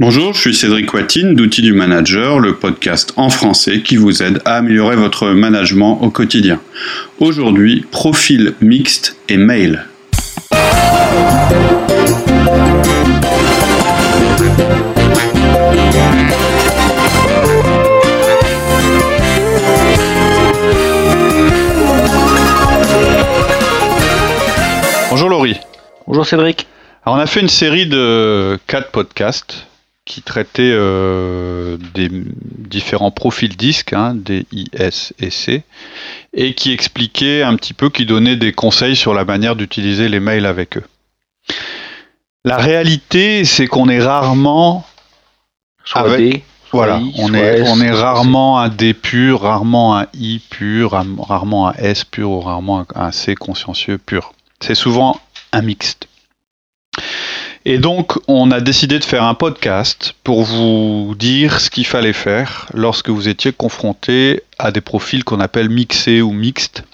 Bonjour, je suis Cédric Watine d'Outils du Manager, le podcast en français qui vous aide à améliorer votre management au quotidien. Aujourd'hui, profil mixte et mail. Bonjour Laurie. Bonjour Cédric. Alors on a fait une série de quatre podcasts qui traitait euh, des différents profils disques, hein, des IS et C, et qui expliquait un petit peu, qui donnait des conseils sur la manière d'utiliser les mails avec eux. La réalité, c'est qu'on est rarement avec, voilà, on est, on est rarement un D pur, rarement un I pur, rarement un S pur ou rarement un C consciencieux pur. C'est souvent un mixte. Et donc, on a décidé de faire un podcast pour vous dire ce qu'il fallait faire lorsque vous étiez confronté à des profils qu'on appelle mixés ou mixtes.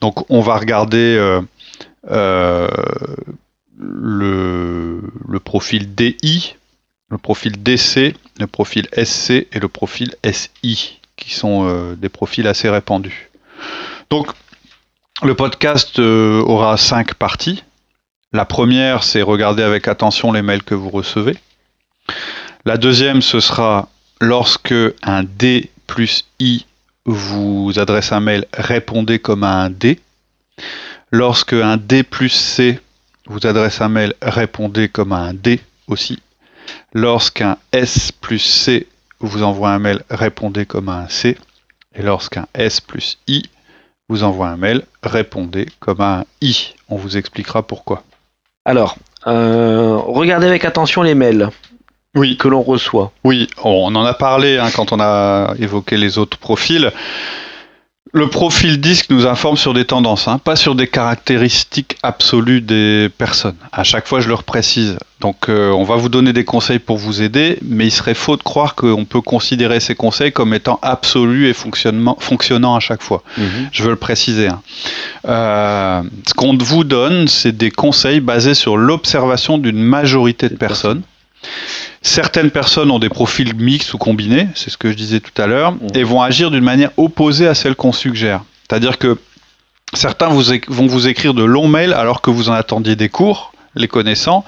Donc, on va regarder euh, euh, le, profil DI, le profil DC, le profil SC et le profil SI, qui sont euh, des profils assez répandus. Donc, le podcast aura cinq parties. La première, c'est regarder avec attention les mails que vous recevez. La deuxième, ce sera lorsque un D plus I vous adresse un mail, répondez comme à un D. Lorsque un D plus C vous adresse un mail, répondez comme à un D aussi. Lorsqu'un S plus C vous envoie un mail, répondez comme à un C. Et lorsqu'un S plus I vous envoie un mail, répondez comme à un I. On vous expliquera pourquoi. Alors, euh, regardez avec attention les mails oui. que l'on reçoit. Oui, on en a parlé hein, quand on a évoqué les autres profils. Le profil disque nous informe sur des tendances, hein, pas sur des caractéristiques absolues des personnes. À chaque fois, je le précise. Donc, euh, on va vous donner des conseils pour vous aider, mais il serait faux de croire qu'on peut considérer ces conseils comme étant absolus et fonctionnant à chaque fois. Mhm. Je veux le préciser. Hein. Euh, ce qu'on vous donne, c'est des conseils basés sur l'observation d'une majorité de personnes. Certaines personnes ont des profils mixtes ou combinés, c'est ce que je disais tout à l'heure, et vont agir d'une manière opposée à celle qu'on suggère. C'est-à-dire que certains vont vous écrire de longs mails alors que vous en attendiez des courts, les connaissants,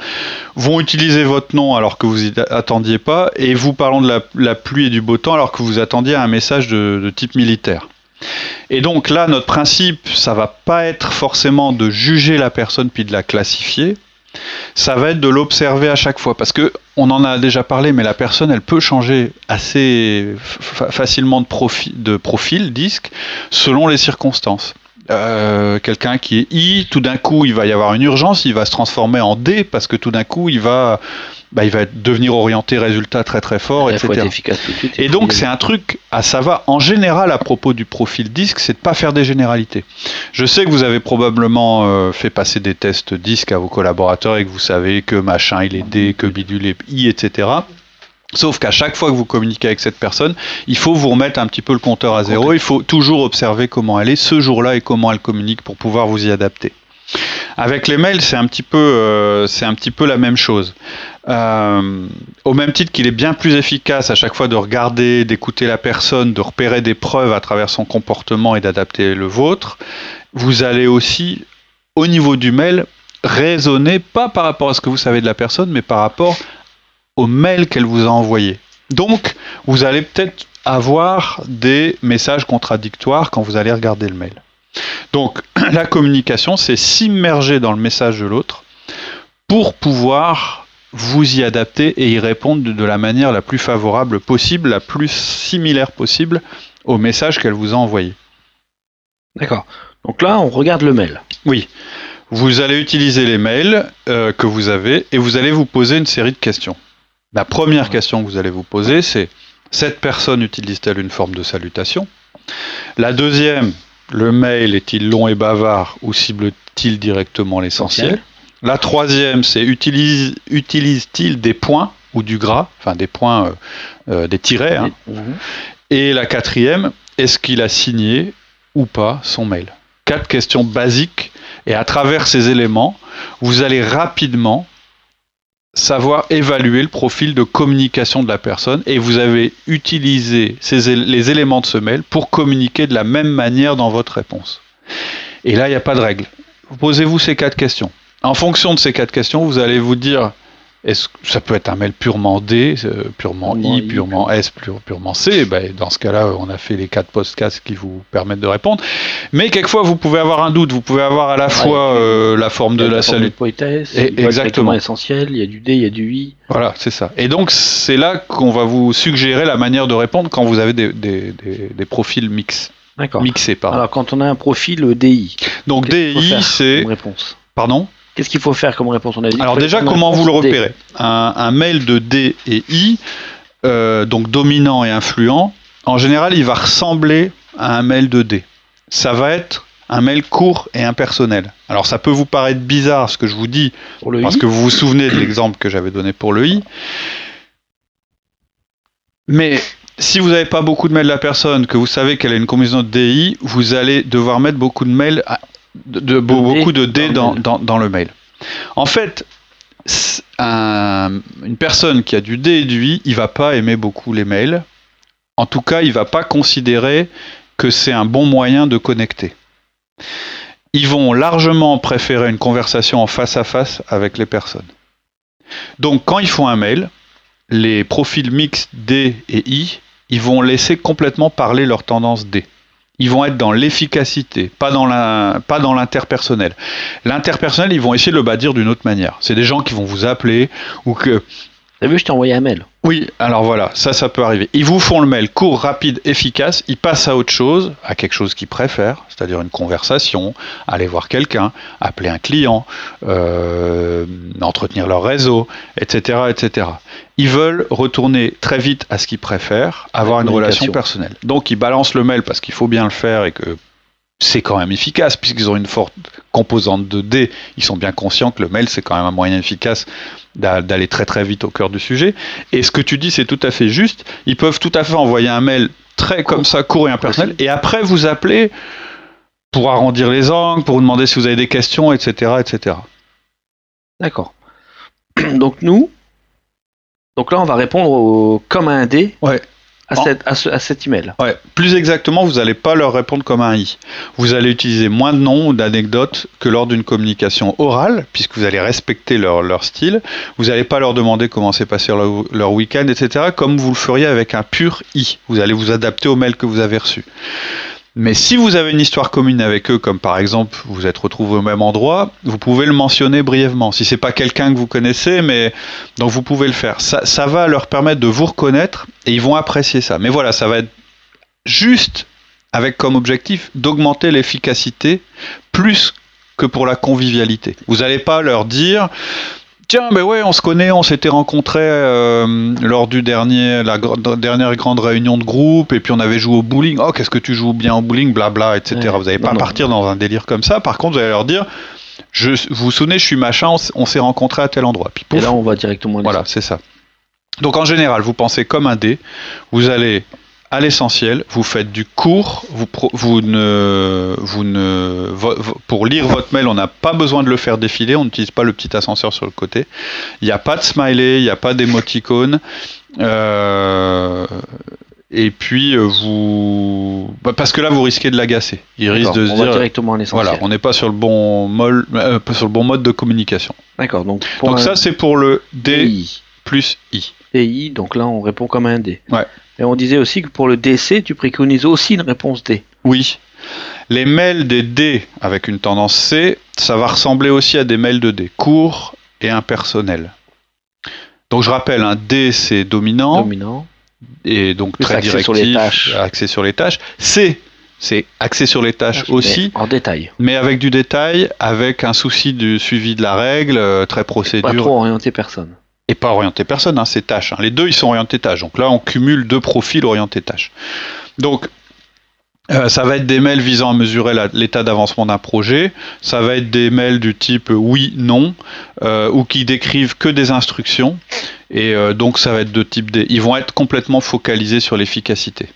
vont utiliser votre nom alors que vous n'y attendiez pas, et vous parlons de la, pluie et du beau temps alors que vous attendiez un message de, de type militaire. Et donc là, notre principe, ça va pas être forcément de juger la personne puis de la classifier, ça va être de l'observer à chaque fois parce que on en a déjà parlé, mais la personne elle peut changer assez facilement de profil, de profil disque selon les circonstances. Euh, quelqu'un qui est I, tout d'un coup il va y avoir une urgence, il va se transformer en D parce que tout d'un coup il va bah, il va devenir orienté résultat très très fort, etc. efficace tout de suite, et donc c'est un truc à ça va en général à propos du profil disque, c'est de pas faire des généralités. Je sais que vous avez probablement euh, fait passer des tests disque à vos collaborateurs et que vous savez que machin il est D, que bidule est I, etc. Sauf qu'à chaque fois que vous communiquez avec cette personne, il faut vous remettre un petit peu le compteur à zéro. Il faut toujours observer comment elle est ce jour-là et comment elle communique pour pouvoir vous y adapter. Avec les mails, c'est un petit peu, euh, la même chose. Euh, au même titre qu'il est bien plus efficace à chaque fois de regarder, d'écouter la personne, de repérer des preuves à travers son comportement et d'adapter le vôtre, vous allez aussi, au niveau du mail, raisonner pas par rapport à ce que vous savez de la personne, mais par rapport au mail qu'elle vous a envoyé. Donc, vous allez peut-être avoir des messages contradictoires quand vous allez regarder le mail. Donc, la communication, c'est s'immerger dans le message de l'autre pour pouvoir vous y adapter et y répondre de la manière la plus favorable possible, la plus similaire possible au message qu'elle vous a envoyé. D'accord. Donc là, on regarde le mail. Oui. Vous allez utiliser les mails euh, que vous avez et vous allez vous poser une série de questions. La première question que vous allez vous poser, c'est cette personne utilise-t-elle une forme de salutation? La deuxième, le mail est-il long et bavard ou cible-t-il directement l'essentiel La troisième, c'est utilise-t-il des points ou du gras, enfin des points, euh, euh, des tirets hein. mhm. Et la quatrième, est-ce qu'il a signé ou pas son mail? Quatre questions basiques. Et à travers ces éléments, vous allez rapidement savoir évaluer le profil de communication de la personne et vous avez utilisé les éléments de ce mail pour communiquer de la même manière dans votre réponse. Et là, il n'y a pas de règle. Posez-vous ces quatre questions. En fonction de ces quatre questions, vous allez vous dire est-ce que ça peut être un mail purement D, euh, purement I, purement S, purement C ben, Dans ce cas-là, on a fait les quatre podcasts qui vous permettent de répondre. Mais quelquefois, vous pouvez avoir un doute. Vous pouvez avoir à la fois euh, la forme de la, salut. exactement. essentiel. Il y a du D, il y a du I. Voilà, c'est ça. Et donc, c'est là qu'on va vous suggérer la manière de répondre quand vous avez des, des, des, profils mix. D'accord. Mixés, pardon. Alors, quand on a un profil DI. Donc, DI, c'est. Réponse? Pardon? Qu'est-ce qu'il faut faire comme réponse On a dit Alors déjà, comment vous le repérez un, mail de D et I, euh, donc dominant et influent, en général, il va ressembler à un mail de D. Ça va être un mail court et impersonnel. Alors ça peut vous paraître bizarre ce que je vous dis, parce que vous vous souvenez de l'exemple que j'avais donné pour le I. Mais si vous n'avez pas beaucoup de mails de la personne, que vous savez qu'elle a une combinaison de DI, vous allez devoir mettre beaucoup de mails de, beaucoup de D dans, dans, le mail. En fait, une personne qui a du D et du I, il va pas aimer beaucoup les mails. En tout cas, il va pas considérer que c'est un bon moyen de connecter. Ils vont largement préférer une conversation en face à face avec les personnes. Donc, quand ils font un mail, les profils mixtes D et I, ils vont laisser complètement parler leur tendance D ils vont être dans l'efficacité, pas dans la, pas dans l'interpersonnel. L'interpersonnel, ils vont essayer de le bâtir d'une autre manière. C'est des gens qui vont vous appeler ou que. T'as vu, je t'ai envoyé un mail. Oui, alors voilà, ça, ça peut arriver. Ils vous font le mail court, rapide, efficace. Ils passent à autre chose, à quelque chose qu'ils préfèrent, c'est-à-dire une conversation, aller voir quelqu'un, appeler un client, euh, entretenir leur réseau, etc., etc ils veulent retourner très vite à ce qu'ils préfèrent, avoir une relation personnelle. Donc ils balancent le mail parce qu'il faut bien le faire et que c'est quand même efficace puisqu'ils ont une forte composante de D. Ils sont bien conscients que le mail c'est quand même un moyen efficace d'aller très très vite au cœur du sujet. Et ce que tu dis c'est tout à fait juste. Ils peuvent tout à fait envoyer un mail très comme ça court et impersonnel et après vous appeler pour arrondir les angles, pour vous demander si vous avez des questions, etc., etc. D'accord. Donc nous, donc là, on va répondre comme un D à, cet email. Ouais. Plus exactement, vous n'allez pas leur répondre comme un I. Vous allez utiliser moins de noms ou d'anecdotes que lors d'une communication orale, puisque vous allez respecter leur, style. Vous n'allez pas leur demander comment s'est passé leur, leur week-end, etc., comme vous le feriez avec un pur I. Vous allez vous adapter au mail que vous avez reçu. Mais si vous avez une histoire commune avec eux, comme par exemple vous êtes retrouvés au même endroit, vous pouvez le mentionner brièvement. Si c'est pas quelqu'un que vous connaissez, mais donc vous pouvez le faire. Ça, ça va leur permettre de vous reconnaître et ils vont apprécier ça. Mais voilà, ça va être juste avec comme objectif d'augmenter l'efficacité plus que pour la convivialité. Vous n'allez pas leur dire Tiens, ben ouais, on se connaît, on s'était rencontrés euh, lors du dernier, la dernière grande réunion de groupe, et puis on avait joué au bowling. Oh, qu'est-ce que tu joues bien au bowling, blabla, etc. vous n'allez pas partir dans un délire comme ça. Par contre, vous allez leur dire, je, vous vous souvenez, je suis machin, on, s'est rencontrés à tel endroit. Puis, et là, on va directement. Voilà, c'est ça. Donc en général, vous pensez comme un dé. Vous allez à l'essentiel, vous faites du court, vous, vous ne, vous ne, pour lire votre mail, on n'a pas besoin de le faire défiler, on n'utilise pas le petit ascenseur sur le côté. Il n'y a pas de smiley, il n'y a pas d'émoticône. Euh, et puis euh, vous, bah, parce que là vous risquez de l'agacer. Il risque de se dire directement à Voilà, on n'est pas sur le bon mode, euh, sur le bon mode de communication. D'accord. Donc, donc ça c'est pour le D plus I. DI, donc là on répond comme un D. Ouais. Et on disait aussi que pour le DC, tu préconises aussi une réponse D. Oui. Les mails des D avec une tendance C, ça va ressembler aussi à des mails de D, courts et impersonnels. Donc je rappelle, un D c'est dominant. Dominant. Et donc très directif, sur les tâches. axé sur les tâches. C c'est axé sur les tâches aussi. en détail. Mais avec du détail, avec un souci du suivi de la règle, euh, très procédure. Pas trop orienté personne et pas orienté personne, hein, c'est tâches. Hein. Les deux, ils sont orientés tâches. Donc là, on cumule deux profils orientés tâches. Donc, euh, ça va être des mails visant à mesurer l'état d'avancement d'un projet. Ça va être des mails du type oui, non, euh, ou qui décrivent que des instructions. Et euh, donc, ça va être de type D. Ils vont être complètement focalisés sur l'efficacité.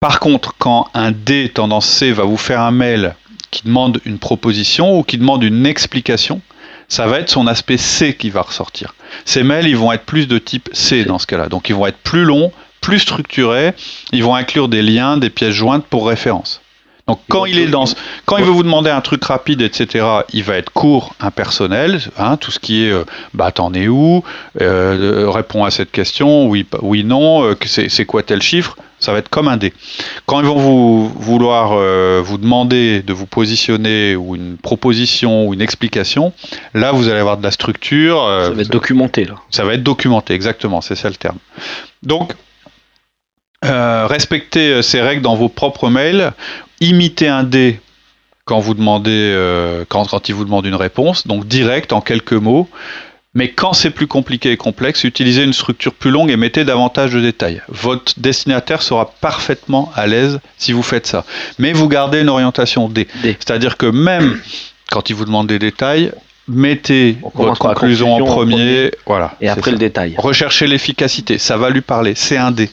Par contre, quand un D tendance C va vous faire un mail qui demande une proposition ou qui demande une explication, ça va être son aspect C qui va ressortir. Ces mails, ils vont être plus de type C dans ce cas-là. Donc ils vont être plus longs, plus structurés, ils vont inclure des liens, des pièces jointes pour référence. Donc quand il est dans, quand il veut vous demander un truc rapide, etc., il va être court, impersonnel, hein, tout ce qui est, euh, bah t'en es où, euh, réponds à cette question, oui, oui, non, euh, c'est quoi tel chiffre, ça va être comme un dé. Quand ils vont vous vouloir euh, vous demander de vous positionner ou une proposition ou une explication, là vous allez avoir de la structure. ça va être documenté là. Ça va être documenté, exactement, c'est ça le terme. Donc respectez ces règles dans vos propres mails imiter un dé quand vous demandez, euh, quand, quand il vous demande une réponse, donc direct en quelques mots. Mais quand c'est plus compliqué et complexe, utilisez une structure plus longue et mettez davantage de détails. Votre destinataire sera parfaitement à l'aise si vous faites ça. Mais vous gardez une orientation D. C'est-à-dire que même quand il vous demande des détails, mettez votre conclusion en premier, voilà. Et après le détail. Recherchez l'efficacité, ça va lui parler. C'est un D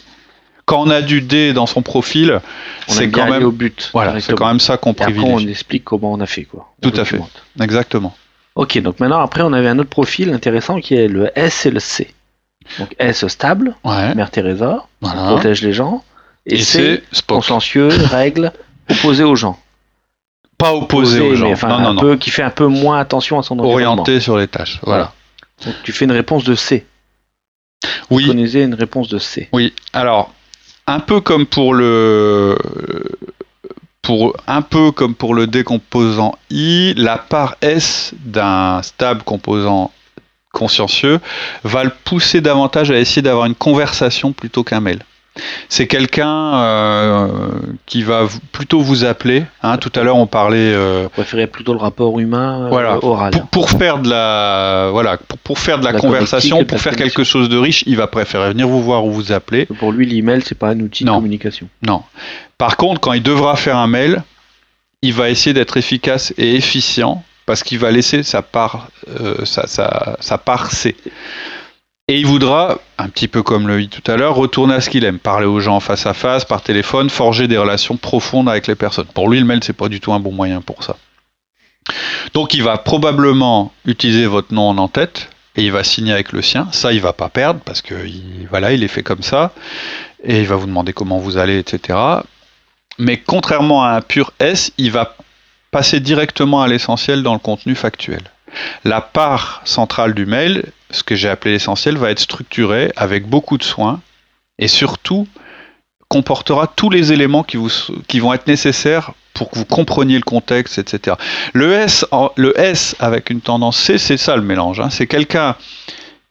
quand on a du D dans son profil, c'est quand même au but. Voilà, c'est quand même ça qu'on privilégie. Après, on explique comment on a fait quoi. Tout à fait. Exactement. Ok, donc maintenant après on avait un autre profil intéressant qui est le S et le C. Donc S stable, Mère Teresa, protège les gens, et, C consciencieux, règle, opposé aux gens. Pas opposé, aux gens, non, non, un Peu, qui fait un peu moins attention à son environnement. Orienté sur les tâches, voilà. Donc tu fais une réponse de C. Oui. Vous connaissez une réponse de C. Oui. Alors un peu comme pour le pour un peu comme pour le décomposant I, la part S d'un stable composant consciencieux va le pousser davantage à essayer d'avoir une conversation plutôt qu'un mail c'est quelqu'un euh, qui va plutôt vous appeler. Hein. tout à l'heure, on parlait. Euh, vous préférez plutôt le rapport humain euh, oral. Pour, faire de la voilà, pour, faire de la, conversation, pour faire quelque chose de riche, il va préférer venir vous voir ou vous appeler. Pour lui, l'email, c'est pas un outil de communication. Non. Par contre, quand il devra faire un mail, il va essayer d'être efficace et efficient parce qu'il va laisser sa part, sa, sa, sa part C. Et il voudra, un petit peu comme le dit tout à l'heure, retourner à ce qu'il aime, parler aux gens face à face, par téléphone, forger des relations profondes avec les personnes. Pour lui, le mail, c'est pas du tout un bon moyen pour ça. Donc il va probablement utiliser votre nom en en-tête et il va signer avec le sien. Ça, il va pas perdre parce que voilà, il est fait comme ça et il va vous demander comment vous allez, etc. Mais contrairement à un pur S, il va passer directement à l'essentiel dans le contenu factuel. La part centrale du mail, ce que j'ai appelé l'essentiel, va être structurée avec beaucoup de soin et surtout comportera tous les éléments qui, vont être nécessaires pour que vous compreniez le contexte, etc. Le S, le S avec une tendance C, c'est ça le mélange. Hein. C'est quelqu'un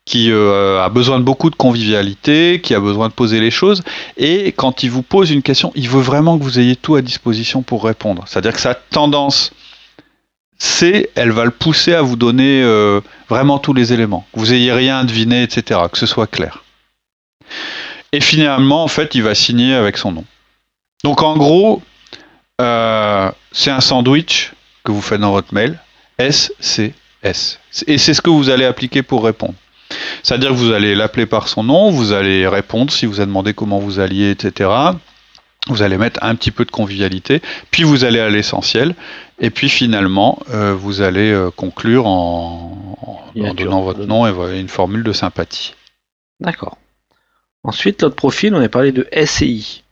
qui euh, a besoin de beaucoup de convivialité, qui a besoin de poser les choses, et quand il vous pose une question, il veut vraiment que vous ayez tout à disposition pour répondre. C'est-à-dire que sa tendance c'est elle va le pousser à vous donner euh, vraiment tous les éléments, que vous ayez rien à deviner, etc., que ce soit clair. Et finalement, en fait, il va signer avec son nom. Donc en gros, euh, c'est un sandwich que vous faites dans votre mail, S, C, S. Et c'est ce que vous allez appliquer pour répondre. C'est-à-dire que vous allez l'appeler par son nom, vous allez répondre si vous a demandé comment vous alliez, etc vous allez mettre un petit peu de convivialité, puis vous allez à l'essentiel, et puis finalement, euh, vous allez euh, conclure en, donnant votre nom et une formule de sympathie. D'accord. Ensuite, notre profil, on a parlé de SCI.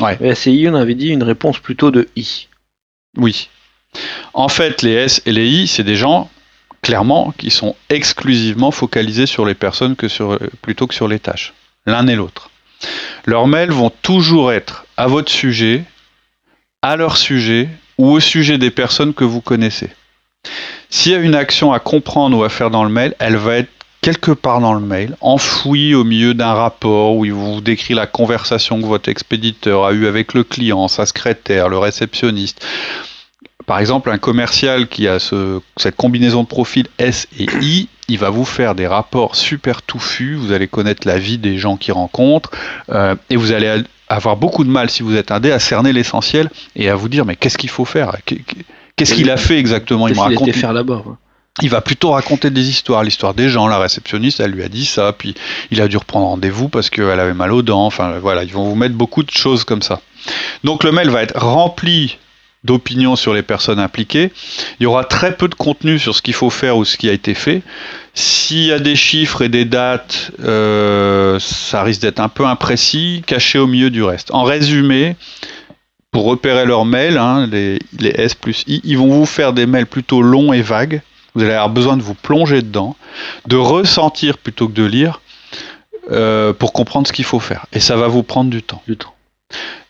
Ouais. SCI, on avait dit une réponse plutôt de I. Oui. En fait, les S et les I, c'est des gens, clairement, qui sont exclusivement focalisés sur les personnes que sur, plutôt que sur les tâches. L'un et l'autre. Leurs mails vont toujours être à votre sujet, à leur sujet ou au sujet des personnes que vous connaissez. S'il y a une action à comprendre ou à faire dans le mail, elle va être quelque part dans le mail, enfouie au milieu d'un rapport où il vous décrit la conversation que votre expéditeur a eue avec le client, sa secrétaire, le réceptionniste. Par exemple, un commercial qui a cette combinaison de profils S et I, il va vous faire des rapports super touffus, vous allez connaître la vie des gens qu'il rencontre, euh, et vous allez avoir beaucoup de mal, si vous êtes un dé, à cerner l'essentiel et à vous dire, mais qu'est-ce qu'il faut faire? Qu'est-ce qu'il a fait exactement? Il me raconte. faire là-bas il va plutôt raconter des histoires, l'histoire des gens. La réceptionniste, elle lui a dit ça, puis il a dû reprendre rendez-vous parce qu'elle avait mal aux dents. Enfin, voilà, ils vont vous mettre beaucoup de choses comme ça. Donc le mail va être rempli d'opinion sur les personnes impliquées. Il y aura très peu de contenu sur ce qu'il faut faire ou ce qui a été fait. S'il y a des chiffres et des dates, euh, ça risque d'être un peu imprécis, caché au milieu du reste. En résumé, pour repérer leurs mails, hein, les, les, S plus I, ils vont vous faire des mails plutôt longs et vagues. Vous allez avoir besoin de vous plonger dedans, de ressentir plutôt que de lire, euh, pour comprendre ce qu'il faut faire. Et ça va vous prendre du temps. Du temps.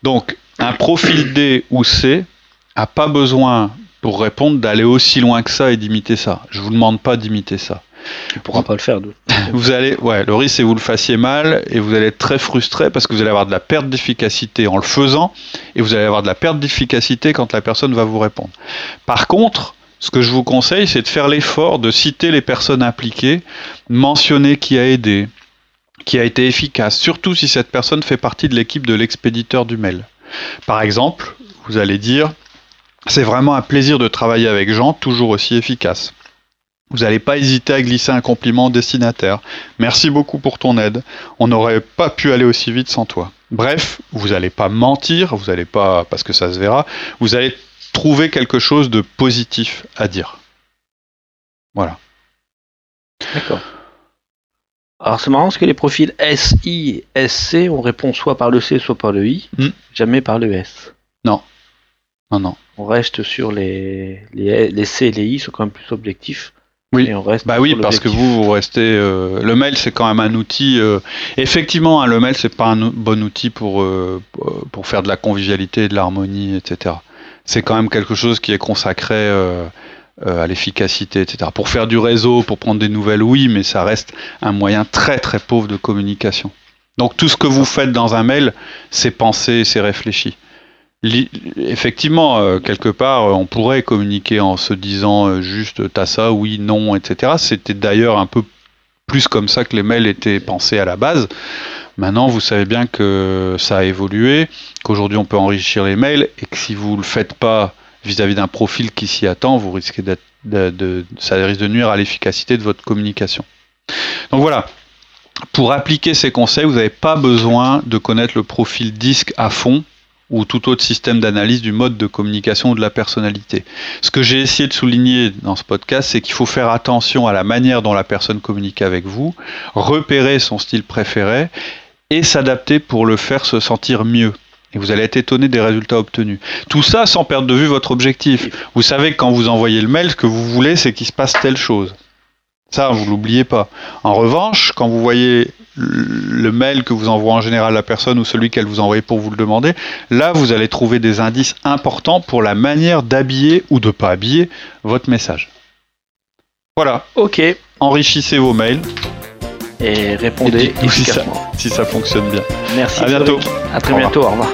Donc, un profil D ou C, a pas besoin, pour répondre, d'aller aussi loin que ça et d'imiter ça. Je vous demande pas d'imiter ça. Tu pourras pas le faire. vous allez, ouais, le risque c'est que vous le fassiez mal et vous allez être très frustré parce que vous allez avoir de la perte d'efficacité en le faisant et vous allez avoir de la perte d'efficacité quand la personne va vous répondre. Par contre, ce que je vous conseille, c'est de faire l'effort de citer les personnes impliquées, mentionner qui a aidé, qui a été efficace, surtout si cette personne fait partie de l'équipe de l'expéditeur du mail. Par exemple, vous allez dire c'est vraiment un plaisir de travailler avec Jean, toujours aussi efficace. Vous n'allez pas hésiter à glisser un compliment au destinataire. Merci beaucoup pour ton aide. On n'aurait pas pu aller aussi vite sans toi. Bref, vous n'allez pas mentir, vous n'allez pas, parce que ça se verra, vous allez trouver quelque chose de positif à dire. Voilà. D'accord. Alors c'est marrant parce que les profils SI et SC, on répond soit par le C, soit par le I, hmm. jamais par le S. Non. Non, non on reste sur les, les, C et les I sont quand même plus objectifs. Oui, on reste bah oui, parce que vous, vous restez. Euh, le mail, c'est quand même un outil. Euh, effectivement, hein, le mail, c'est pas un bon outil pour euh, pour faire de la convivialité, de l'harmonie, etc. C'est quand même quelque chose qui est consacré à l'efficacité, etc. Pour faire du réseau, pour prendre des nouvelles, oui, mais ça reste un moyen très très pauvre de communication. Donc tout ce que vous faites dans un mail, c'est pensé, c'est réfléchi effectivement, euh, quelque part, on pourrait communiquer en se disant euh, juste t'as ça, oui, non, etc. C'était d'ailleurs un peu plus comme ça que les mails étaient pensés à la base. Maintenant, vous savez bien que ça a évolué, qu'aujourd'hui on peut enrichir les mails et que si vous ne le faites pas vis-à-vis d'un profil qui s'y attend, vous risquez d'être, de, ça risque de nuire à l'efficacité de votre communication. Donc voilà. Pour appliquer ces conseils, vous n'avez pas besoin de connaître le profil disque à fond ou tout autre système d'analyse du mode de communication ou de la personnalité. Ce que j'ai essayé de souligner dans ce podcast, c'est qu'il faut faire attention à la manière dont la personne communique avec vous, repérer son style préféré et s'adapter pour le faire se sentir mieux. Et vous allez être étonné des résultats obtenus. Tout ça sans perdre de vue votre objectif. Vous savez que quand vous envoyez le mail, ce que vous voulez, c'est qu'il se passe telle chose. Ça, vous l'oubliez pas. En revanche, quand vous voyez le mail que vous envoie en général la personne ou celui qu'elle vous envoie pour vous le demander, là, vous allez trouver des indices importants pour la manière d'habiller ou de pas habiller votre message. Voilà. Ok. Enrichissez vos mails. Et répondez si ça, si ça fonctionne bien. Merci. À bientôt. À très bientôt. Au revoir.